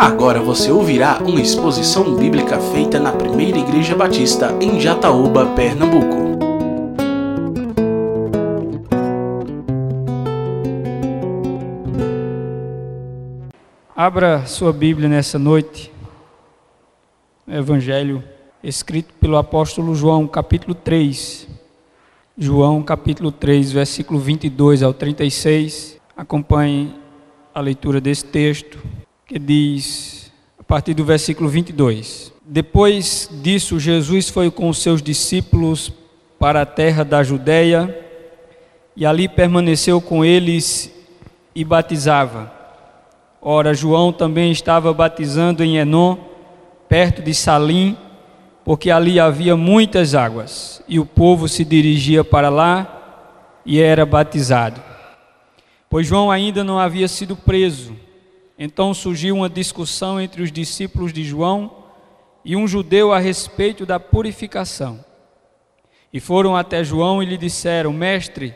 Agora você ouvirá uma exposição bíblica feita na Primeira Igreja Batista em Jataúba, Pernambuco. Abra sua Bíblia nessa noite. Evangelho escrito pelo apóstolo João, capítulo 3. João, capítulo 3, versículo 22 ao 36. Acompanhe a leitura desse texto que diz, a partir do versículo 22: Depois disso, Jesus foi com os seus discípulos para a terra da Judéia e ali permaneceu com eles e batizava. Ora, João também estava batizando em Enon, perto de Salim, porque ali havia muitas águas, e o povo se dirigia para lá e era batizado. Pois João ainda não havia sido preso então surgiu uma discussão entre os discípulos de João e um judeu a respeito da purificação. E foram até João e lhe disseram: Mestre,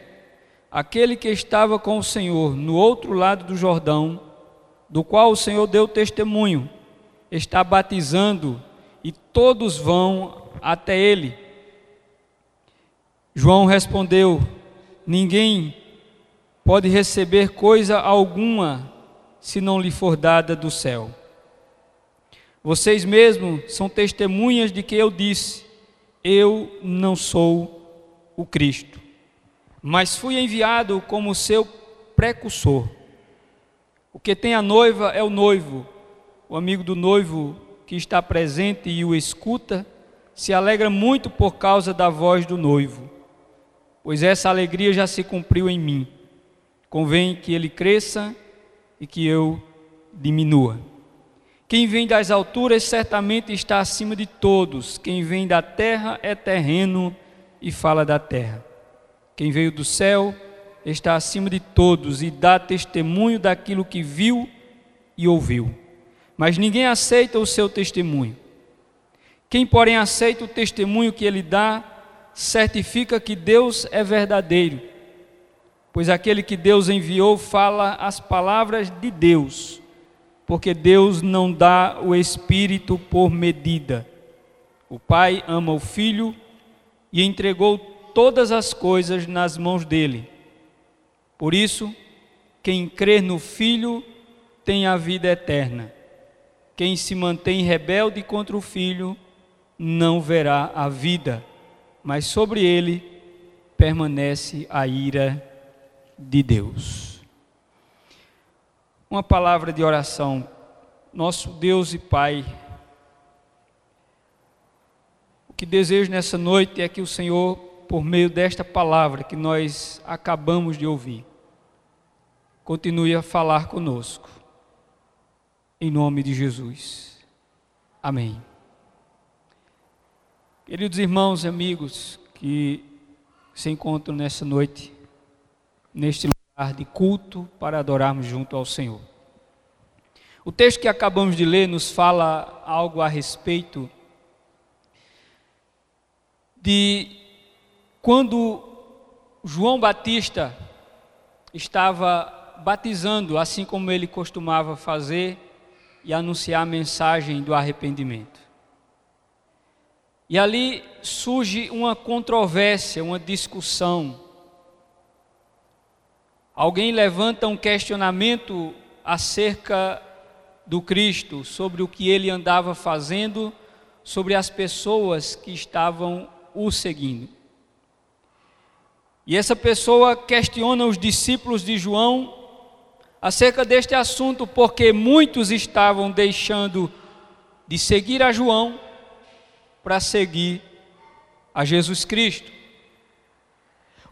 aquele que estava com o Senhor no outro lado do Jordão, do qual o Senhor deu testemunho, está batizando e todos vão até ele. João respondeu: Ninguém pode receber coisa alguma se não lhe for dada do céu. Vocês mesmos são testemunhas de que eu disse: Eu não sou o Cristo, mas fui enviado como seu precursor. O que tem a noiva é o noivo. O amigo do noivo que está presente e o escuta se alegra muito por causa da voz do noivo, pois essa alegria já se cumpriu em mim. Convém que ele cresça e que eu diminua. Quem vem das alturas certamente está acima de todos, quem vem da terra é terreno e fala da terra. Quem veio do céu está acima de todos e dá testemunho daquilo que viu e ouviu. Mas ninguém aceita o seu testemunho. Quem, porém, aceita o testemunho que ele dá, certifica que Deus é verdadeiro pois aquele que Deus enviou fala as palavras de Deus, porque Deus não dá o Espírito por medida. O Pai ama o Filho e entregou todas as coisas nas mãos dele. Por isso, quem crê no Filho tem a vida eterna. Quem se mantém rebelde contra o Filho não verá a vida, mas sobre ele permanece a ira de Deus. Uma palavra de oração. Nosso Deus e Pai, o que desejo nessa noite é que o Senhor, por meio desta palavra que nós acabamos de ouvir, continue a falar conosco. Em nome de Jesus. Amém. Queridos irmãos e amigos que se encontram nessa noite, neste lugar de culto para adorarmos junto ao Senhor. O texto que acabamos de ler nos fala algo a respeito de quando João Batista estava batizando, assim como ele costumava fazer, e anunciar a mensagem do arrependimento. E ali surge uma controvérsia, uma discussão Alguém levanta um questionamento acerca do Cristo, sobre o que ele andava fazendo, sobre as pessoas que estavam o seguindo. E essa pessoa questiona os discípulos de João acerca deste assunto, porque muitos estavam deixando de seguir a João para seguir a Jesus Cristo.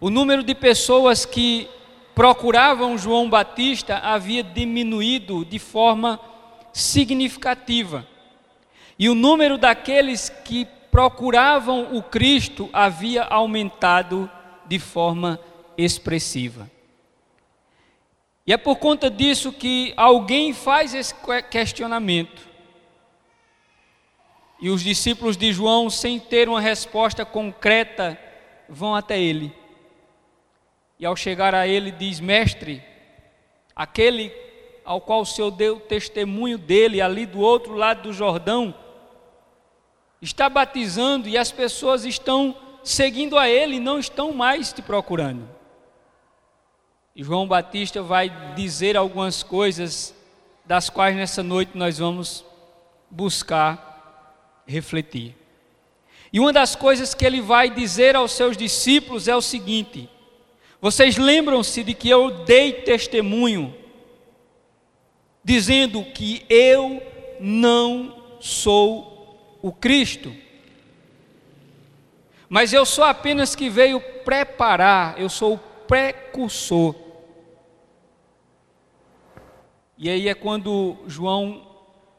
O número de pessoas que procuravam João Batista havia diminuído de forma significativa. E o número daqueles que procuravam o Cristo havia aumentado de forma expressiva. E é por conta disso que alguém faz esse questionamento. E os discípulos de João, sem ter uma resposta concreta, vão até ele e ao chegar a ele diz: Mestre, aquele ao qual o Senhor deu testemunho dele ali do outro lado do Jordão, está batizando e as pessoas estão seguindo a ele e não estão mais te procurando. E João Batista vai dizer algumas coisas das quais nessa noite nós vamos buscar refletir. E uma das coisas que ele vai dizer aos seus discípulos é o seguinte: Vocês lembram-se de que eu dei testemunho, dizendo que eu não sou o Cristo. Mas eu sou apenas que veio preparar, eu sou o precursor. E aí é quando João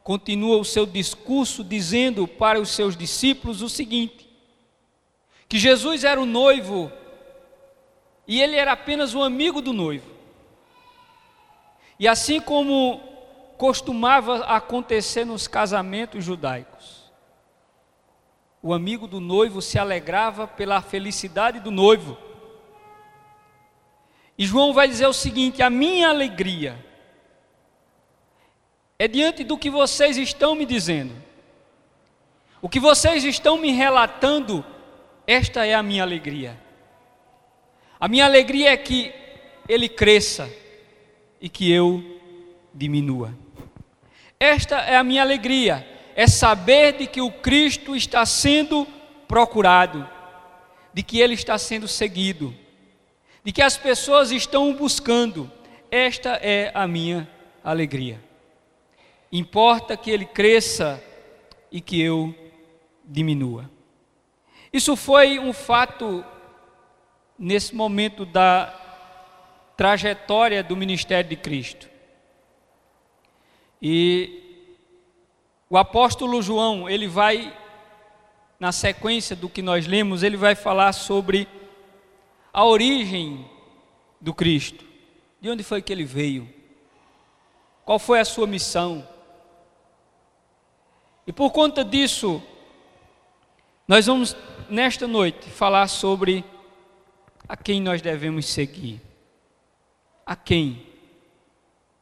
continua o seu discurso dizendo para os seus discípulos o seguinte: que Jesus era o noivo e ele era apenas o amigo do noivo. E assim como costumava acontecer nos casamentos judaicos, o amigo do noivo se alegrava pela felicidade do noivo. E João vai dizer o seguinte: a minha alegria é diante do que vocês estão me dizendo. O que vocês estão me relatando, esta é a minha alegria. A minha alegria é que ele cresça e que eu diminua. Esta é a minha alegria é saber de que o Cristo está sendo procurado, de que ele está sendo seguido, de que as pessoas estão buscando. Esta é a minha alegria. Importa que ele cresça e que eu diminua. Isso foi um fato nesse momento da trajetória do ministério de Cristo. E o apóstolo João, ele vai, na sequência do que nós lemos, ele vai falar sobre a origem do Cristo. De onde foi que ele veio? Qual foi a sua missão? E por conta disso, nós vamos, nesta noite, falar sobre a quem nós devemos seguir. A quem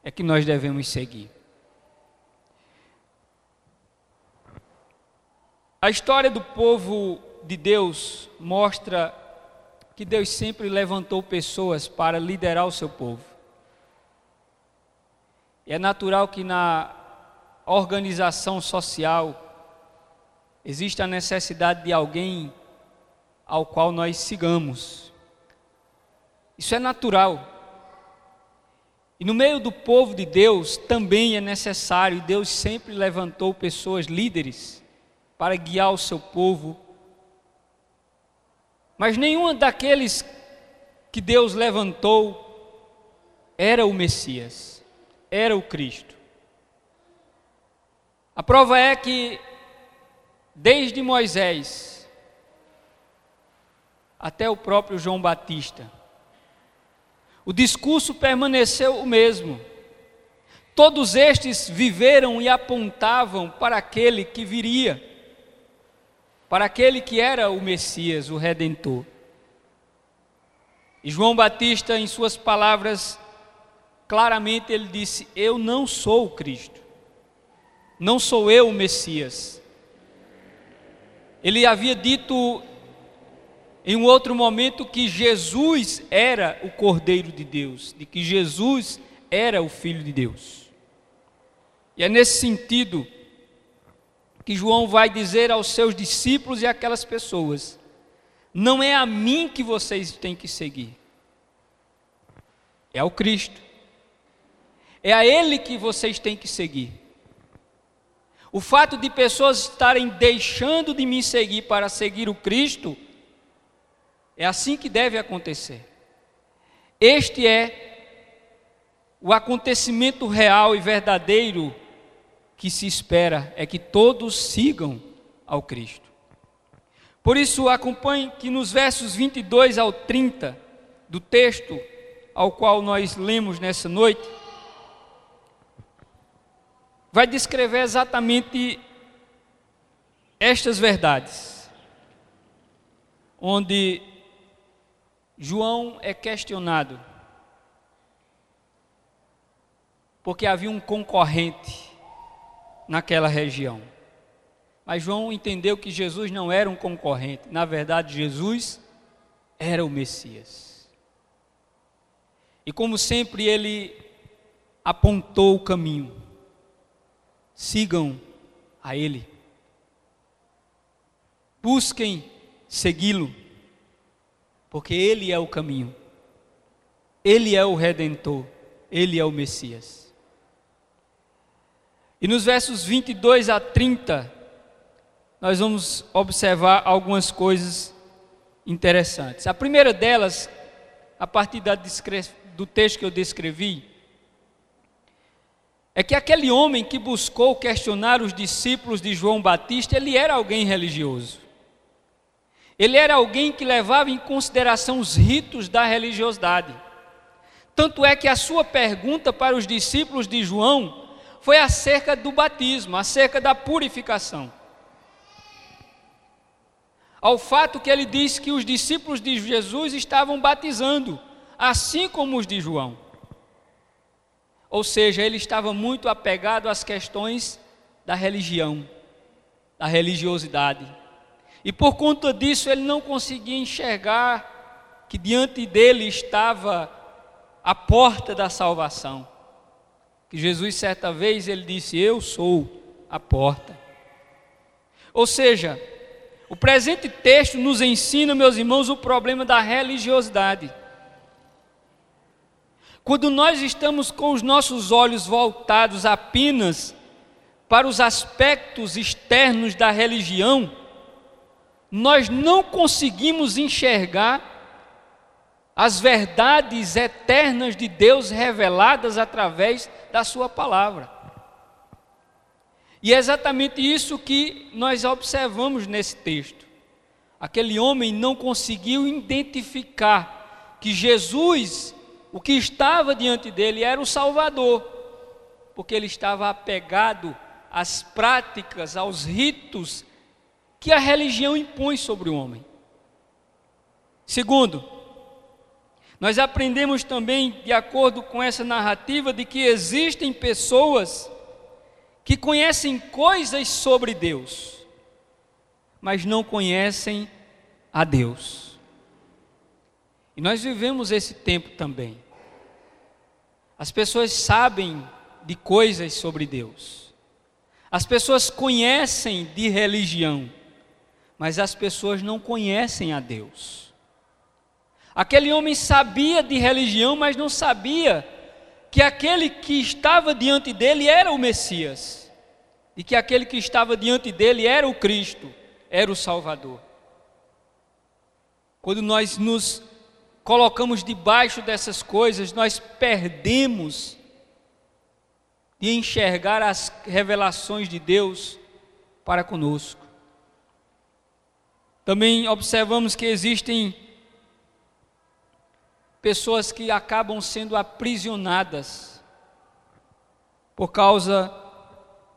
é que nós devemos seguir? A história do povo de Deus mostra que Deus sempre levantou pessoas para liderar o seu povo. E é natural que na organização social existe a necessidade de alguém ao qual nós sigamos. Isso é natural. E no meio do povo de Deus também é necessário, Deus sempre levantou pessoas líderes para guiar o seu povo. Mas nenhum daqueles que Deus levantou era o Messias, era o Cristo. A prova é que, desde Moisés até o próprio João Batista, o discurso permaneceu o mesmo. Todos estes viveram e apontavam para aquele que viria para aquele que era o Messias, o Redentor. E João Batista, em suas palavras, claramente ele disse: Eu não sou o Cristo, não sou eu o Messias. Ele havia dito em um outro momento que Jesus era o Cordeiro de Deus, de que Jesus era o Filho de Deus. E é nesse sentido que João vai dizer aos seus discípulos e aquelas pessoas: não é a mim que vocês têm que seguir, é ao Cristo, é a Ele que vocês têm que seguir. O fato de pessoas estarem deixando de me seguir para seguir o Cristo, é assim que deve acontecer. Este é o acontecimento real e verdadeiro que se espera é que todos sigam ao Cristo. Por isso, acompanhe que nos versos 22 ao 30 do texto ao qual nós lemos nessa noite, vai descrever exatamente estas verdades, onde João é questionado porque havia um concorrente naquela região. Mas João entendeu que Jesus não era um concorrente, na verdade, Jesus era o Messias. E como sempre, ele apontou o caminho. Sigam a Ele. Busquem segui-lo, porque Ele é o caminho, Ele é o redentor, Ele é o Messias. E nos versos 22 a 30, nós vamos observar algumas coisas interessantes. A primeira delas, a partir do texto que eu descrevi, é que aquele homem que buscou questionar os discípulos de João Batista, ele era alguém religioso. Ele era alguém que levava em consideração os ritos da religiosidade. Tanto é que a sua pergunta para os discípulos de João foi acerca do batismo, acerca da purificação. Ao fato que ele disse que os discípulos de Jesus estavam batizando, assim como os de João. Ou seja, ele estava muito apegado às questões da religião, da religiosidade. E por conta disso, ele não conseguia enxergar que diante dele estava a porta da salvação. Que Jesus, certa vez, ele disse: Eu sou a porta. Ou seja, o presente texto nos ensina, meus irmãos, o problema da religiosidade. Quando nós estamos com os nossos olhos voltados apenas para os aspectos externos da religião, nós não conseguimos enxergar as verdades eternas de Deus reveladas através da Sua palavra. E é exatamente isso que nós observamos nesse texto. Aquele homem não conseguiu identificar que Jesus o que estava diante dele era o Salvador, porque ele estava apegado às práticas, aos ritos que a religião impõe sobre o homem. Segundo, nós aprendemos também, de acordo com essa narrativa, de que existem pessoas que conhecem coisas sobre Deus, mas não conhecem a Deus. E nós vivemos esse tempo também. As pessoas sabem de coisas sobre Deus. As pessoas conhecem de religião, mas as pessoas não conhecem a Deus. Aquele homem sabia de religião, mas não sabia que aquele que estava diante dele era o Messias, e que aquele que estava diante dele era o Cristo, era o Salvador. Quando nós nos colocamos debaixo dessas coisas, nós perdemos de enxergar as revelações de Deus para conosco. Também observamos que existem pessoas que acabam sendo aprisionadas por causa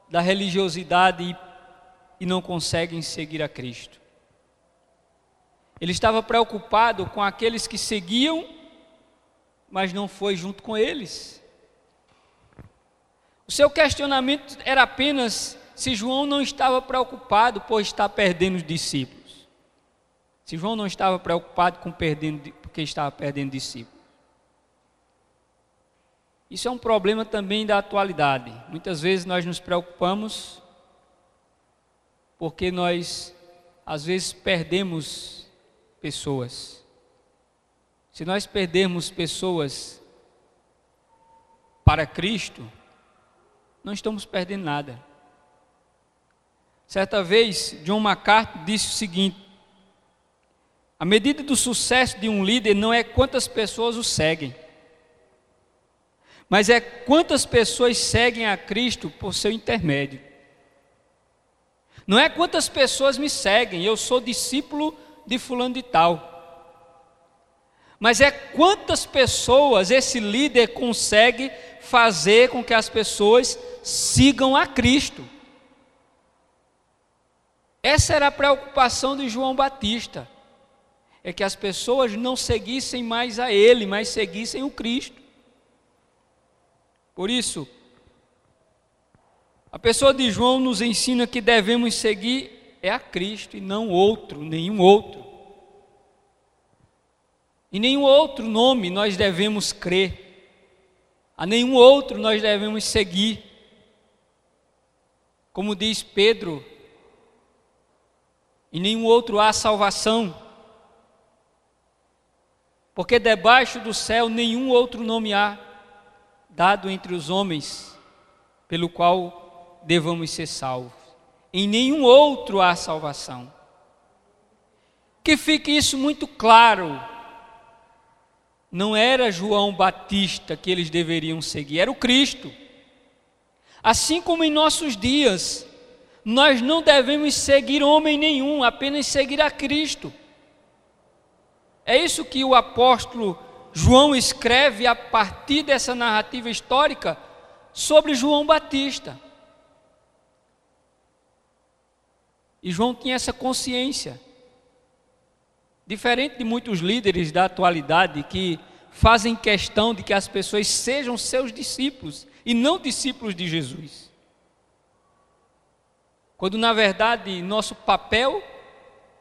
da religiosidade e não conseguem seguir a Cristo. Ele estava preocupado com aqueles que seguiam, mas não foi junto com eles. O seu questionamento era apenas se João não estava preocupado por estar perdendo os discípulos. Se João não estava preocupado com perdendo, porque estava perdendo discípulos. Isso é um problema também da atualidade. Muitas vezes nós nos preocupamos porque nós às vezes perdemos pessoas. Se nós perdermos pessoas para Cristo, não estamos perdendo nada. Certa vez, John MacArthur disse o seguinte: a medida do sucesso de um líder não é quantas pessoas o seguem, mas é quantas pessoas seguem a Cristo por seu intermédio. Não é quantas pessoas me seguem, eu sou discípulo de fulano de tal. Mas é quantas pessoas esse líder consegue fazer com que as pessoas sigam a Cristo. Essa era a preocupação de João Batista. É que as pessoas não seguissem mais a ele, mas seguissem o Cristo. Por isso, A pessoa de João nos ensina que devemos seguir é a Cristo e não outro, nenhum outro. Em nenhum outro nome nós devemos crer, a nenhum outro nós devemos seguir. Como diz Pedro, em nenhum outro há salvação, porque debaixo do céu nenhum outro nome há dado entre os homens pelo qual devamos ser salvos. Em nenhum outro há salvação. Que fique isso muito claro. Não era João Batista que eles deveriam seguir, era o Cristo. Assim como em nossos dias, nós não devemos seguir homem nenhum, apenas seguir a Cristo. É isso que o apóstolo João escreve a partir dessa narrativa histórica sobre João Batista. E João tinha essa consciência. Diferente de muitos líderes da atualidade que fazem questão de que as pessoas sejam seus discípulos e não discípulos de Jesus. Quando na verdade nosso papel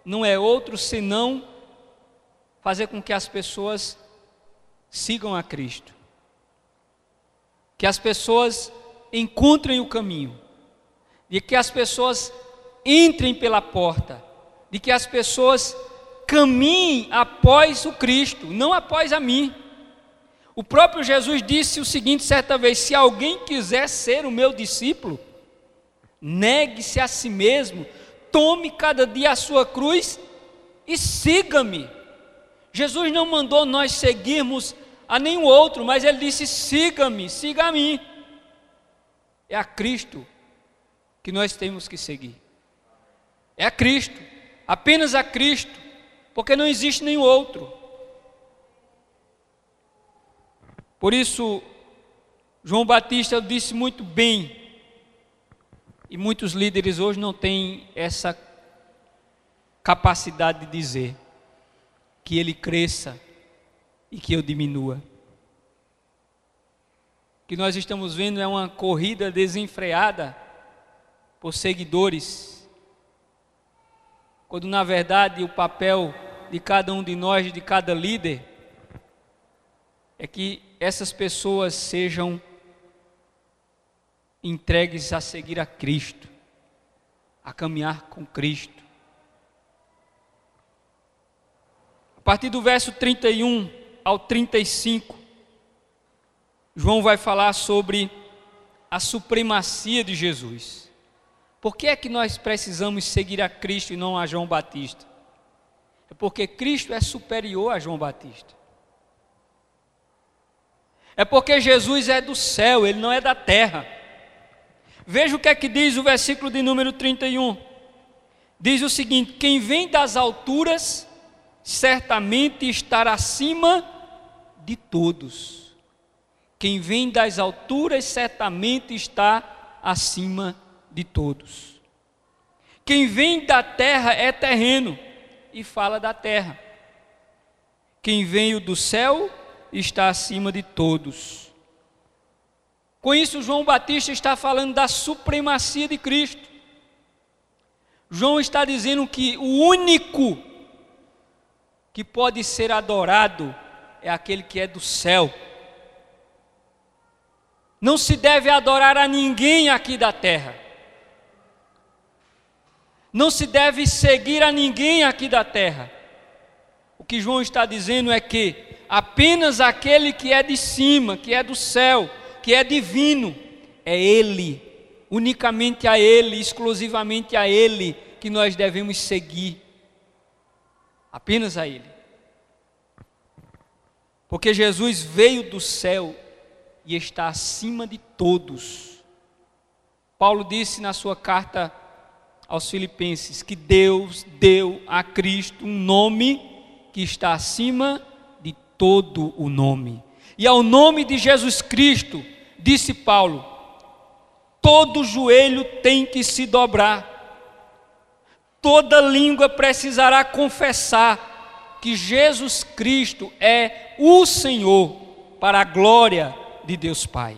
não é outro senão fazer com que as pessoas sigam a Cristo. Que as pessoas encontrem o caminho. De que as pessoas entrem pela porta. De que as pessoas caminhem após o Cristo, não após a mim. O próprio Jesus disse o seguinte certa vez: se alguém quiser ser o meu discípulo, negue-se a si mesmo, tome cada dia a sua cruz e siga-me. Jesus não mandou nós seguirmos a nenhum outro, mas ele disse: siga-me, siga a mim. É a Cristo que nós temos que seguir. É a Cristo, apenas a Cristo, porque não existe nenhum outro. Por isso, João Batista disse muito bem, e muitos líderes hoje não têm essa capacidade de dizer que ele cresça e que eu diminua. O que nós estamos vendo é uma corrida desenfreada por seguidores, quando na verdade o papel de cada um de nós, de cada líder, é que essas pessoas sejam entregues a seguir a Cristo, a caminhar com Cristo. Partir do verso 31 ao 35, João vai falar sobre a supremacia de Jesus. Por que é que nós precisamos seguir a Cristo e não a João Batista? É porque Cristo é superior a João Batista. É porque Jesus é do céu, ele não é da terra. Veja o que é que diz o versículo de número 31. Diz o seguinte: Quem vem das alturas certamente estar acima de todos. Quem vem das alturas certamente está acima de todos. Quem vem da terra é terreno e fala da terra. Quem veio do céu está acima de todos. Com isso, João Batista está falando da supremacia de Cristo. João está dizendo que o único que pode ser adorado é aquele que é do céu. Não se deve adorar a ninguém aqui da terra. Não se deve seguir a ninguém aqui da terra. O que João está dizendo é que apenas aquele que é de cima, que é do céu, que é divino, é Ele, unicamente a Ele, exclusivamente a Ele, que nós devemos seguir apenas a Ele. Porque Jesus veio do céu e está acima de todos. Paulo disse na sua carta aos Filipenses que Deus deu a Cristo um nome que está acima de todo o nome. E ao nome de Jesus Cristo, disse Paulo, todo joelho tem que se dobrar toda língua precisará confessar que Jesus Cristo é o Senhor, para a glória de Deus Pai.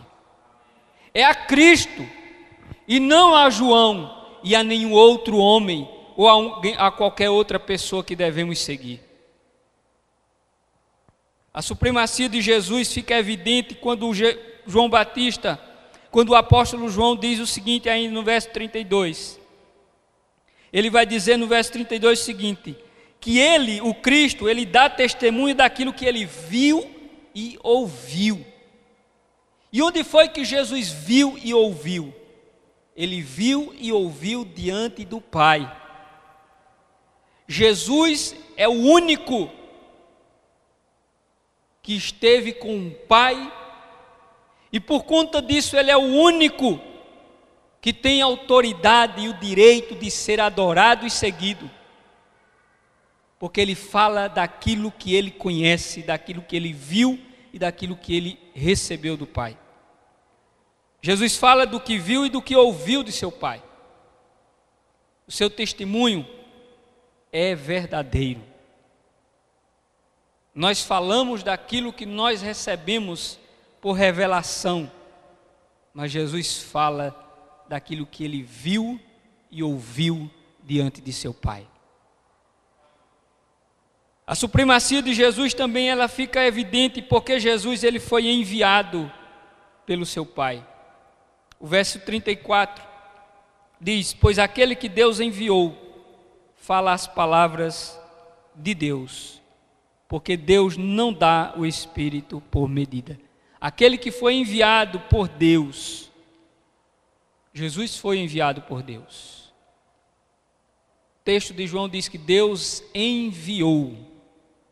É a Cristo e não a João e a nenhum outro homem ou a, a qualquer outra pessoa que devemos seguir. A supremacia de Jesus fica evidente quando João Batista, quando o apóstolo João diz o seguinte ainda no verso 32. Ele vai dizer no verso 32 o seguinte: que ele, o Cristo, ele dá testemunho daquilo que ele viu e ouviu. E onde foi que Jesus viu e ouviu? Ele viu e ouviu diante do Pai. Jesus é o único que esteve com o Pai, e por conta disso, ele é o único que tem autoridade e o direito de ser adorado e seguido, porque ele fala daquilo que ele conhece, daquilo que ele viu e daquilo que ele recebeu do Pai. Jesus fala do que viu e do que ouviu de seu Pai. O seu testemunho é verdadeiro. Nós falamos daquilo que nós recebemos por revelação, mas Jesus fala daquilo que ele viu e ouviu diante de seu Pai. A supremacia de Jesus também ela fica evidente porque Jesus ele foi enviado pelo seu Pai. O verso 34 diz: Pois aquele que Deus enviou fala as palavras de Deus, porque Deus não dá o Espírito por medida. Aquele que foi enviado por Deus, Jesus foi enviado por Deus. O texto de João diz que Deus enviou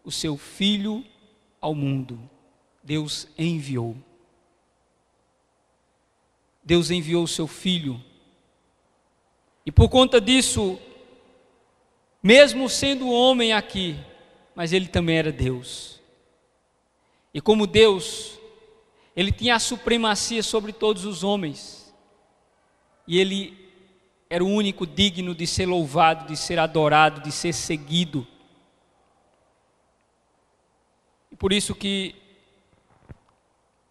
o seu Filho ao mundo. Deus enviou. Deus enviou o seu Filho. E por conta disso, mesmo sendo homem aqui, mas ele também era Deus. E como Deus, ele tinha a supremacia sobre todos os homens e ele era o único digno de ser louvado, de ser adorado, de ser seguido. E por isso que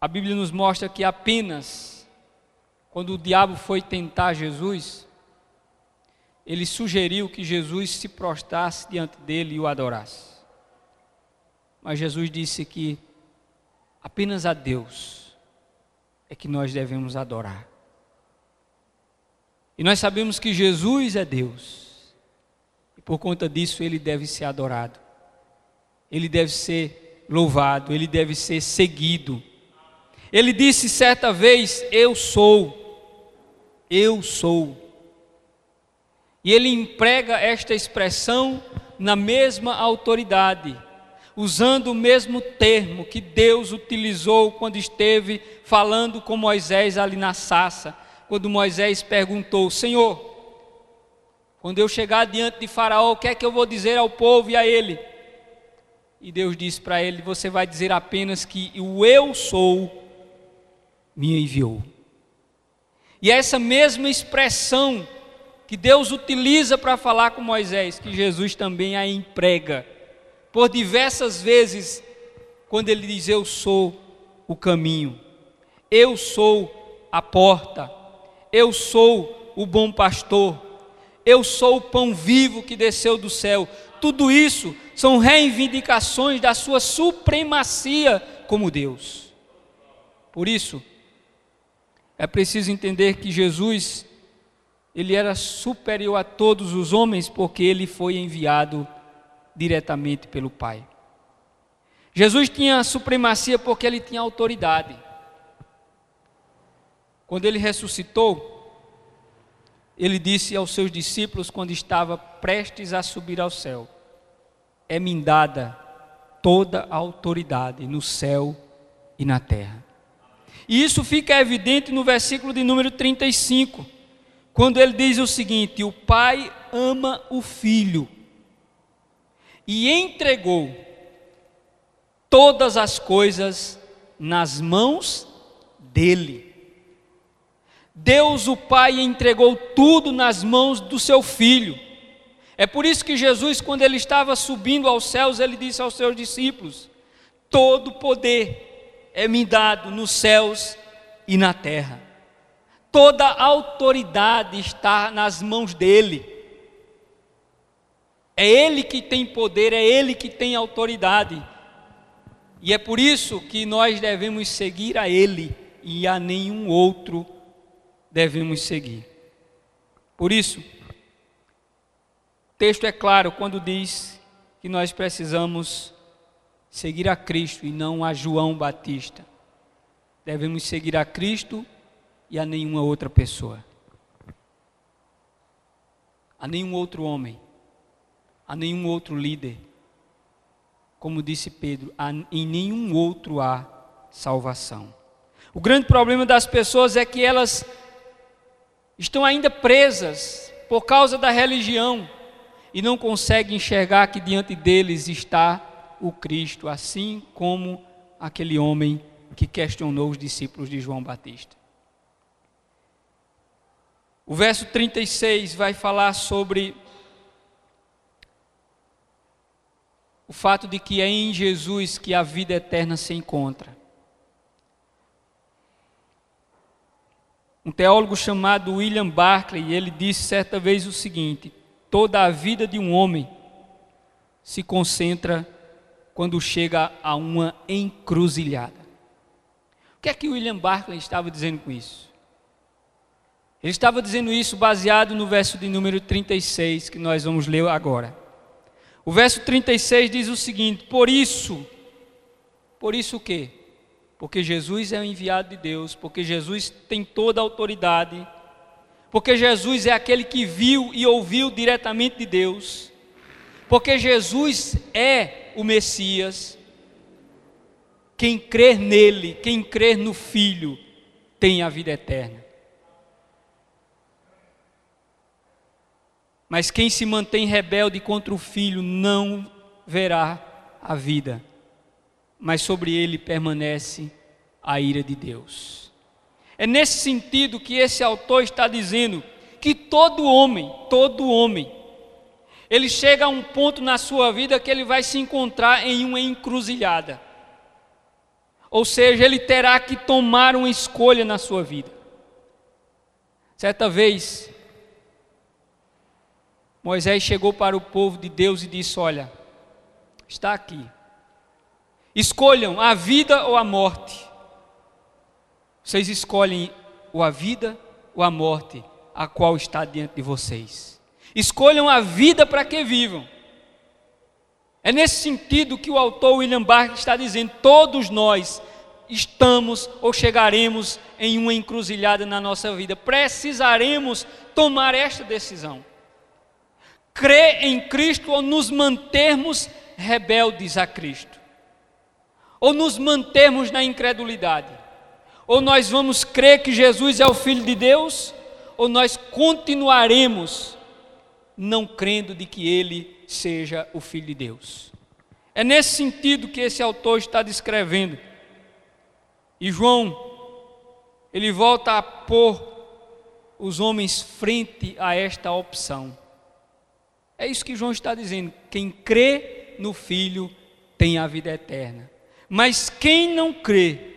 a Bíblia nos mostra que apenas quando o diabo foi tentar Jesus, ele sugeriu que Jesus se prostrasse diante dele e o adorasse. Mas Jesus disse que apenas a Deus é que nós devemos adorar. E nós sabemos que Jesus é Deus. E por conta disso ele deve ser adorado. Ele deve ser louvado, ele deve ser seguido. Ele disse certa vez: Eu sou. Eu sou. E ele emprega esta expressão na mesma autoridade, usando o mesmo termo que Deus utilizou quando esteve falando com Moisés ali na sassa quando Moisés perguntou: Senhor, quando eu chegar diante de Faraó, o que é que eu vou dizer ao povo e a ele? E Deus disse para ele: Você vai dizer apenas que o eu sou me enviou. E é essa mesma expressão que Deus utiliza para falar com Moisés, que Jesus também a emprega, por diversas vezes, quando ele diz: Eu sou o caminho, eu sou a porta, eu sou o bom pastor, eu sou o pão vivo que desceu do céu. Tudo isso são reivindicações da sua supremacia como Deus. Por isso, é preciso entender que Jesus, ele era superior a todos os homens porque ele foi enviado diretamente pelo Pai. Jesus tinha supremacia porque ele tinha autoridade. Quando ele ressuscitou, ele disse aos seus discípulos, quando estava prestes a subir ao céu: É-me dada toda a autoridade no céu e na terra. E isso fica evidente no versículo de número 35, quando ele diz o seguinte: O Pai ama o Filho e entregou todas as coisas nas mãos dele. Deus o Pai entregou tudo nas mãos do seu filho. É por isso que Jesus, quando ele estava subindo aos céus, ele disse aos seus discípulos: Todo poder é me dado nos céus e na terra. Toda autoridade está nas mãos dele. É ele que tem poder, é ele que tem autoridade. E é por isso que nós devemos seguir a ele e a nenhum outro devemos seguir. Por isso, o texto é claro quando diz que nós precisamos seguir a Cristo e não a João Batista. Devemos seguir a Cristo e a nenhuma outra pessoa. A nenhum outro homem. A nenhum outro líder. Como disse Pedro, em nenhum outro há salvação. O grande problema das pessoas é que elas estão ainda presas por causa da religião e não conseguem enxergar que diante deles está o Cristo, assim como aquele homem que questionou os discípulos de João Batista. O verso 36 vai falar sobre o fato de que é em Jesus que a vida eterna se encontra. Um teólogo chamado William Barclay, ele disse certa vez o seguinte: toda a vida de um homem se concentra quando chega a uma encruzilhada. O que é que William Barclay estava dizendo com isso? Ele estava dizendo isso baseado no verso de número 36 que nós vamos ler agora. O verso 36 diz o seguinte: Por isso, por isso o quê? Porque Jesus é o enviado de Deus, porque Jesus tem toda a autoridade, porque Jesus é aquele que viu e ouviu diretamente de Deus, porque Jesus é o Messias. Quem crer nele, quem crer no Filho, tem a vida eterna. Mas quem se mantém rebelde contra o Filho não verá a vida mas sobre ele permanece a ira de Deus. É nesse sentido que esse autor está dizendo que todo homem, todo homem, ele chega a um ponto na sua vida que ele vai se encontrar em uma encruzilhada. Ou seja, ele terá que tomar uma escolha na sua vida. Certa vez, Moisés chegou para o povo de Deus e disse: Olha, está aqui, Escolham a vida ou a morte. Vocês escolhem ou a vida ou a morte, a qual está diante de vocês. Escolham a vida para que vivam. É nesse sentido que o autor William Barker está dizendo: todos nós estamos ou chegaremos em uma encruzilhada na nossa vida. Precisaremos tomar esta decisão. Crer em Cristo ou nos mantermos rebeldes a Cristo ou nos mantermos na incredulidade. Ou nós vamos crer que Jesus é o Filho de Deus, ou nós continuaremos não crendo de que Ele seja o Filho de Deus. É nesse sentido que esse autor está descrevendo. E João, ele volta a pôr os homens frente a esta opção. É isso que João está dizendo: quem crê no Filho tem a vida eterna. Mas quem não crê,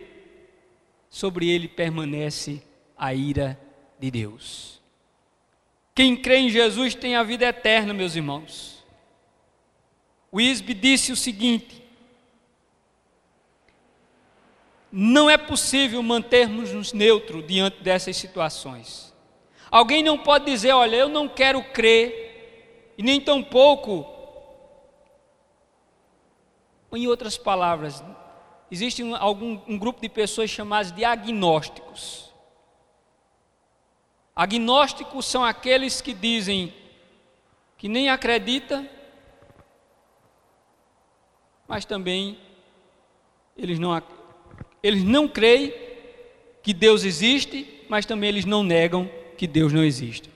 sobre ele permanece a ira de Deus. Quem crê em Jesus tem a vida eterna, meus irmãos. O Isbe disse o seguinte: não é possível mantermos-nos neutros diante dessas situações. Alguém não pode dizer, olha, eu não quero crer, e nem tampouco, em outras palavras, existe um, algum, um grupo de pessoas chamadas de agnósticos. Agnósticos são aqueles que dizem que nem acredita, mas também eles não, eles não creem que Deus existe, mas também eles não negam que Deus não existe.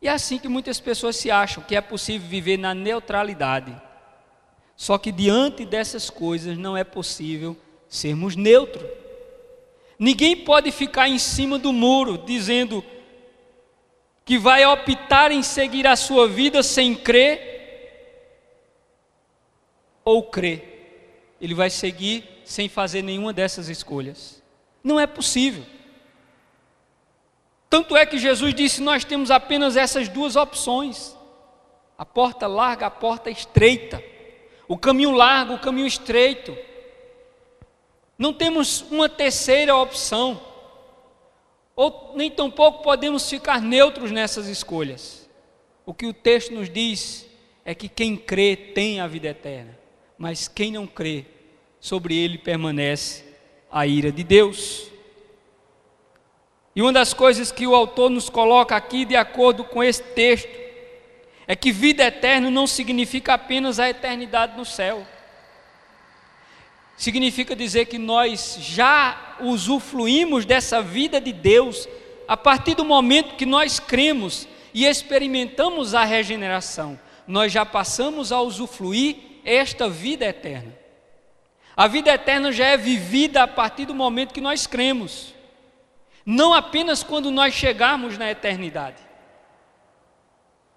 E é assim que muitas pessoas se acham que é possível viver na neutralidade. Só que diante dessas coisas não é possível sermos neutros. Ninguém pode ficar em cima do muro dizendo que vai optar em seguir a sua vida sem crer ou crer. Ele vai seguir sem fazer nenhuma dessas escolhas. Não é possível. Tanto é que Jesus disse: nós temos apenas essas duas opções: a porta larga, a porta estreita, o caminho largo, o caminho estreito. Não temos uma terceira opção, ou nem tampouco podemos ficar neutros nessas escolhas. O que o texto nos diz é que quem crê tem a vida eterna, mas quem não crê, sobre ele permanece a ira de Deus. E uma das coisas que o autor nos coloca aqui, de acordo com esse texto, é que vida eterna não significa apenas a eternidade no céu. Significa dizer que nós já usufruímos dessa vida de Deus a partir do momento que nós cremos e experimentamos a regeneração. Nós já passamos a usufruir esta vida eterna. A vida eterna já é vivida a partir do momento que nós cremos não apenas quando nós chegarmos na eternidade.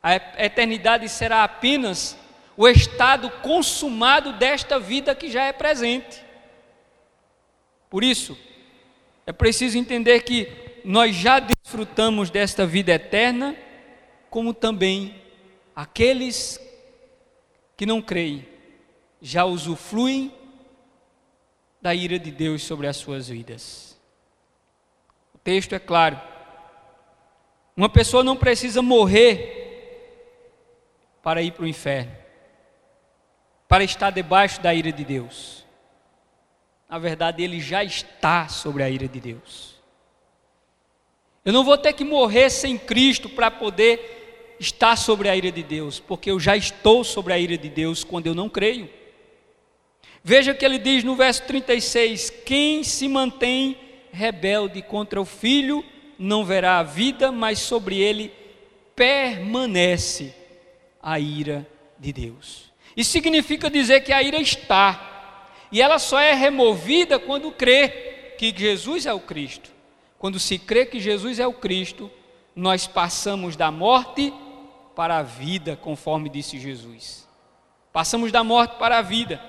A eternidade será apenas o estado consumado desta vida que já é presente. Por isso, é preciso entender que nós já desfrutamos desta vida eterna, como também aqueles que não creem já usufruem da ira de Deus sobre as suas vidas texto é claro. Uma pessoa não precisa morrer para ir para o inferno, para estar debaixo da ira de Deus. Na verdade, ele já está sobre a ira de Deus. Eu não vou ter que morrer sem Cristo para poder estar sobre a ira de Deus, porque eu já estou sobre a ira de Deus quando eu não creio. Veja que ele diz no verso 36: Quem se mantém rebelde contra o filho não verá a vida, mas sobre ele permanece a ira de Deus. Isso significa dizer que a ira está, e ela só é removida quando crê que Jesus é o Cristo. Quando se crê que Jesus é o Cristo, nós passamos da morte para a vida, conforme disse Jesus. Passamos da morte para a vida.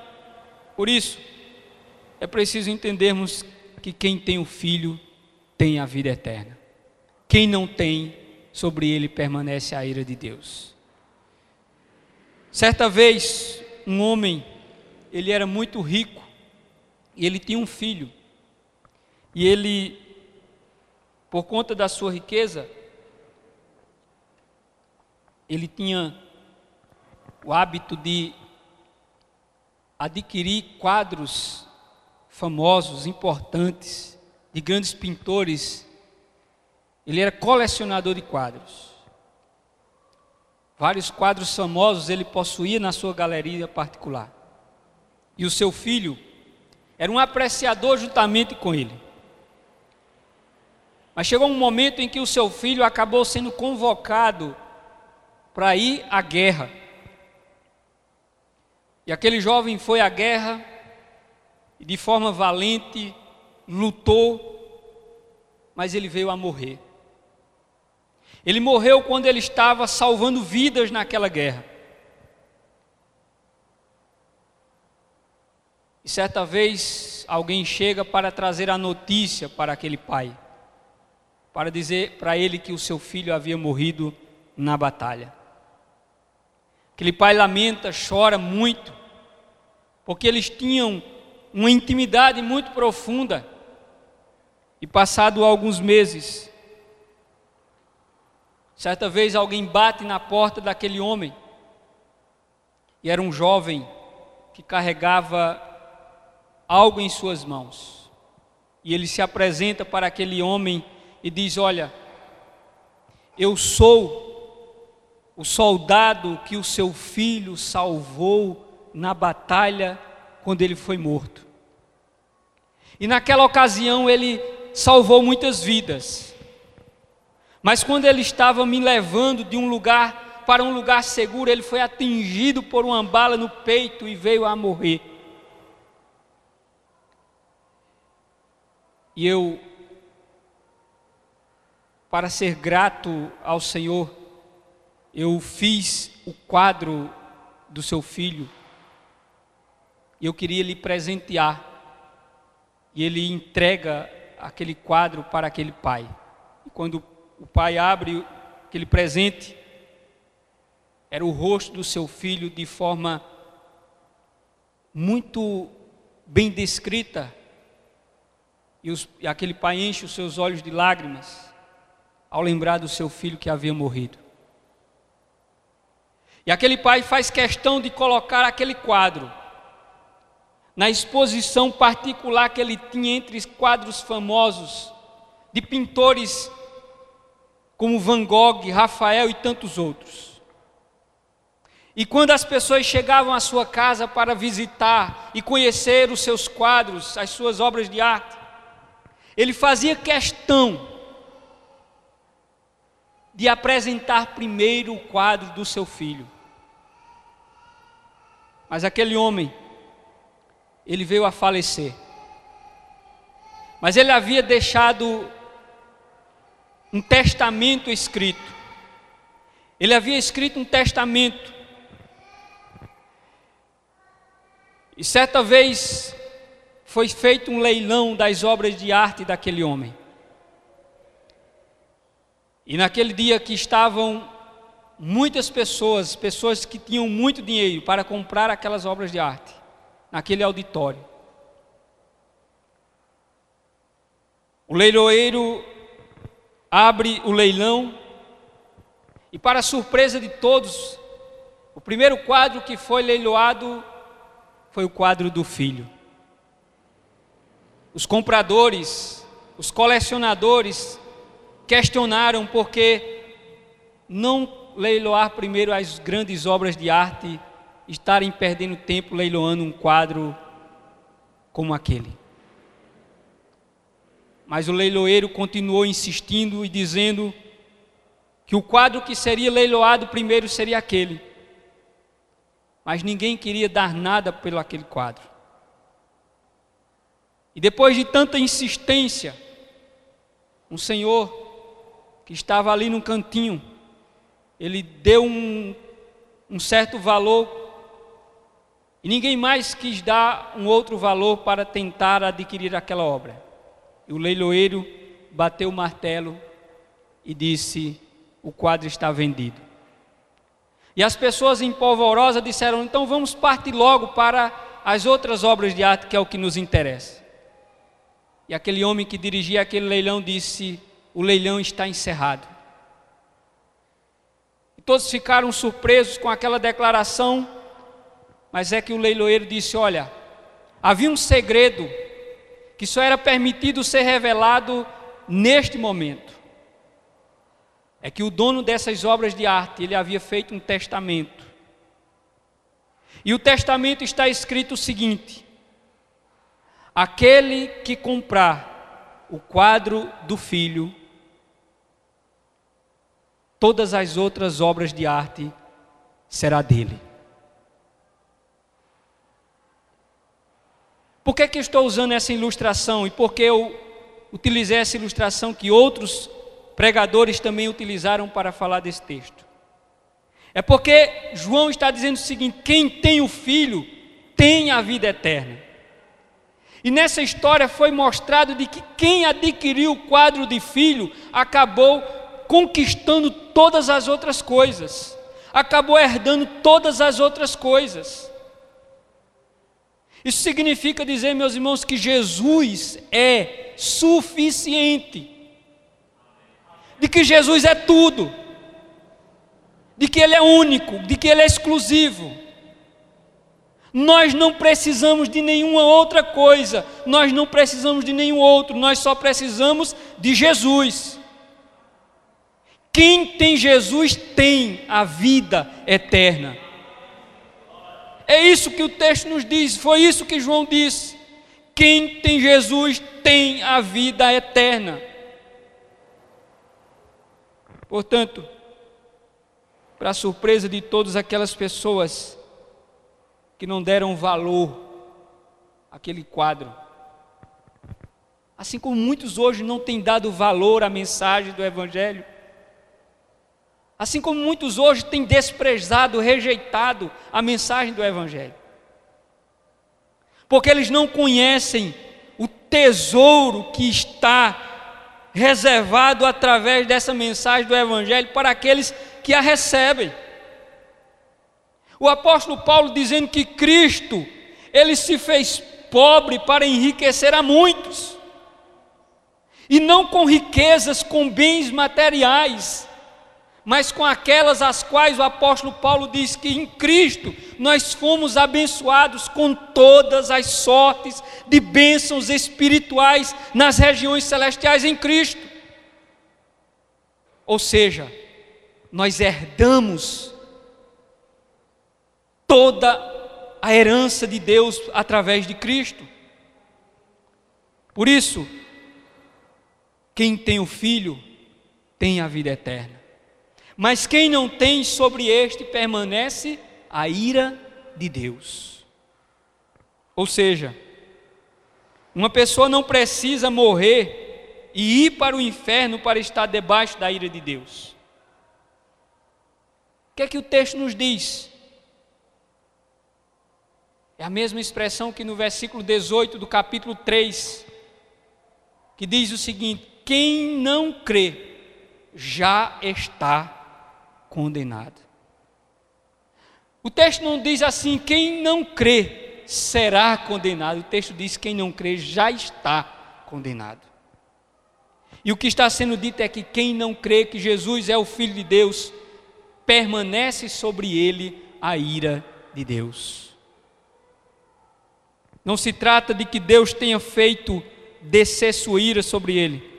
Por isso, é preciso entendermos que quem tem o filho tem a vida eterna. Quem não tem, sobre ele permanece a ira de Deus. Certa vez, um homem, ele era muito rico, e ele tinha um filho. E ele, por conta da sua riqueza, ele tinha o hábito de adquirir quadros famosos, importantes, de grandes pintores. Ele era colecionador de quadros. Vários quadros famosos ele possuía na sua galeria particular. E o seu filho era um apreciador juntamente com ele. Mas chegou um momento em que o seu filho acabou sendo convocado para ir à guerra. E aquele jovem foi à guerra e de forma valente lutou, mas ele veio a morrer. Ele morreu quando ele estava salvando vidas naquela guerra. E certa vez alguém chega para trazer a notícia para aquele pai, para dizer para ele que o seu filho havia morrido na batalha. Aquele pai lamenta, chora muito, porque eles tinham uma intimidade muito profunda. E passado alguns meses, certa vez alguém bate na porta daquele homem, e era um jovem que carregava algo em suas mãos. E ele se apresenta para aquele homem e diz: Olha, eu sou o soldado que o seu filho salvou na batalha quando ele foi morto. E naquela ocasião ele salvou muitas vidas. Mas quando ele estava me levando de um lugar para um lugar seguro, ele foi atingido por uma bala no peito e veio a morrer. E eu, para ser grato ao Senhor, eu fiz o quadro do seu filho. E eu queria lhe presentear e ele entrega aquele quadro para aquele pai. E quando o pai abre aquele presente, era o rosto do seu filho de forma muito bem descrita. E, os, e aquele pai enche os seus olhos de lágrimas ao lembrar do seu filho que havia morrido. E aquele pai faz questão de colocar aquele quadro na exposição particular que ele tinha entre quadros famosos de pintores como Van Gogh, Rafael e tantos outros. E quando as pessoas chegavam à sua casa para visitar e conhecer os seus quadros, as suas obras de arte, ele fazia questão de apresentar primeiro o quadro do seu filho. Mas aquele homem, ele veio a falecer. Mas ele havia deixado um testamento escrito. Ele havia escrito um testamento. E certa vez foi feito um leilão das obras de arte daquele homem. E naquele dia que estavam muitas pessoas, pessoas que tinham muito dinheiro para comprar aquelas obras de arte, naquele auditório. O leiloeiro abre o leilão e, para surpresa de todos, o primeiro quadro que foi leiloado foi o quadro do filho. Os compradores, os colecionadores questionaram porque não leiloar primeiro as grandes obras de arte, estarem perdendo tempo leiloando um quadro como aquele. Mas o leiloeiro continuou insistindo e dizendo que o quadro que seria leiloado primeiro seria aquele. Mas ninguém queria dar nada pelo aquele quadro. E depois de tanta insistência, um senhor que estava ali no cantinho, ele deu um, um certo valor e ninguém mais quis dar um outro valor para tentar adquirir aquela obra. E o leiloeiro bateu o martelo e disse: O quadro está vendido. E as pessoas em polvorosa disseram: Então vamos partir logo para as outras obras de arte, que é o que nos interessa. E aquele homem que dirigia aquele leilão disse: O leilão está encerrado. E todos ficaram surpresos com aquela declaração, mas é que o leiloeiro disse: Olha, havia um segredo que só era permitido ser revelado neste momento. É que o dono dessas obras de arte, ele havia feito um testamento. E o testamento está escrito o seguinte: Aquele que comprar o quadro do filho, todas as outras obras de arte será dele. Por que, que estou usando essa ilustração e por que eu utilizei essa ilustração que outros pregadores também utilizaram para falar desse texto? É porque João está dizendo o seguinte: quem tem o filho tem a vida eterna. E nessa história foi mostrado de que quem adquiriu o quadro de filho acabou conquistando todas as outras coisas, acabou herdando todas as outras coisas. Isso significa dizer, meus irmãos, que Jesus é suficiente, de que Jesus é tudo, de que Ele é único, de que Ele é exclusivo. Nós não precisamos de nenhuma outra coisa, nós não precisamos de nenhum outro, nós só precisamos de Jesus. Quem tem Jesus tem a vida eterna. É isso que o texto nos diz, foi isso que João disse. Quem tem Jesus tem a vida eterna. Portanto, para surpresa de todas aquelas pessoas que não deram valor àquele quadro, assim como muitos hoje não têm dado valor à mensagem do Evangelho, Assim como muitos hoje têm desprezado, rejeitado a mensagem do Evangelho. Porque eles não conhecem o tesouro que está reservado através dessa mensagem do Evangelho para aqueles que a recebem. O apóstolo Paulo dizendo que Cristo, ele se fez pobre para enriquecer a muitos, e não com riquezas, com bens materiais, mas com aquelas as quais o apóstolo Paulo diz que em Cristo nós fomos abençoados com todas as sortes de bênçãos espirituais nas regiões celestiais em Cristo. Ou seja, nós herdamos toda a herança de Deus através de Cristo. Por isso, quem tem o Filho tem a vida eterna. Mas quem não tem sobre este permanece a ira de Deus. Ou seja, uma pessoa não precisa morrer e ir para o inferno para estar debaixo da ira de Deus. O que é que o texto nos diz? É a mesma expressão que no versículo 18 do capítulo 3, que diz o seguinte: Quem não crê já está condenado. O texto não diz assim: quem não crê será condenado. O texto diz: quem não crê já está condenado. E o que está sendo dito é que quem não crê que Jesus é o Filho de Deus, permanece sobre ele a ira de Deus. Não se trata de que Deus tenha feito descer sua ira sobre ele,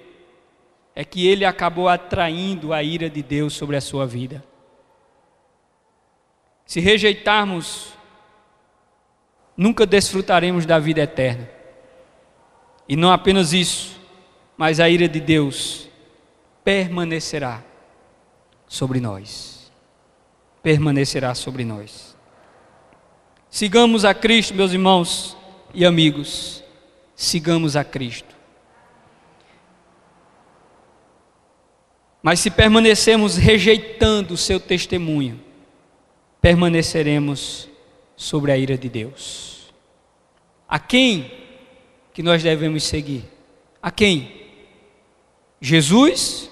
é que ele acabou atraindo a ira de Deus sobre a sua vida. Se rejeitarmos, nunca desfrutaremos da vida eterna. E não apenas isso, mas a ira de Deus permanecerá sobre nós. Permanecerá sobre nós. Sigamos a Cristo, meus irmãos e amigos. Sigamos a Cristo. Mas se permanecermos rejeitando o seu testemunho, permaneceremos sobre a ira de Deus. A quem que nós devemos seguir? A quem? Jesus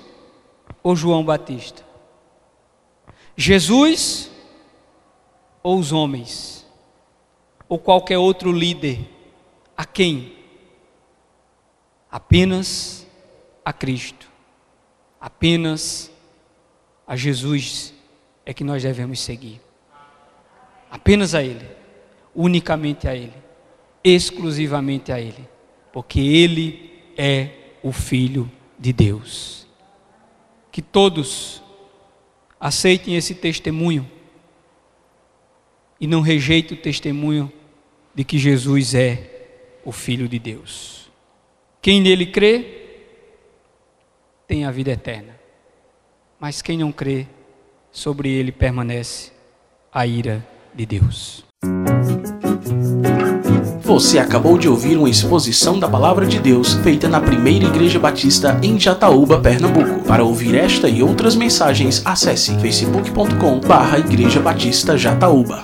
ou João Batista? Jesus ou os homens? Ou qualquer outro líder? A quem? Apenas a Cristo apenas a Jesus é que nós devemos seguir. Apenas a Ele, unicamente a Ele, exclusivamente a Ele, porque Ele é o Filho de Deus. Que todos aceitem esse testemunho e não rejeitem o testemunho de que Jesus é o Filho de Deus. Quem nele crê, tem a vida eterna. Mas quem não crê, sobre ele permanece a ira de Deus. Você acabou de ouvir uma exposição da Palavra de Deus feita na Primeira Igreja Batista em Jataúba, Pernambuco. Para ouvir esta e outras mensagens, acesse facebook.com/barra Igreja Batista Jataúba.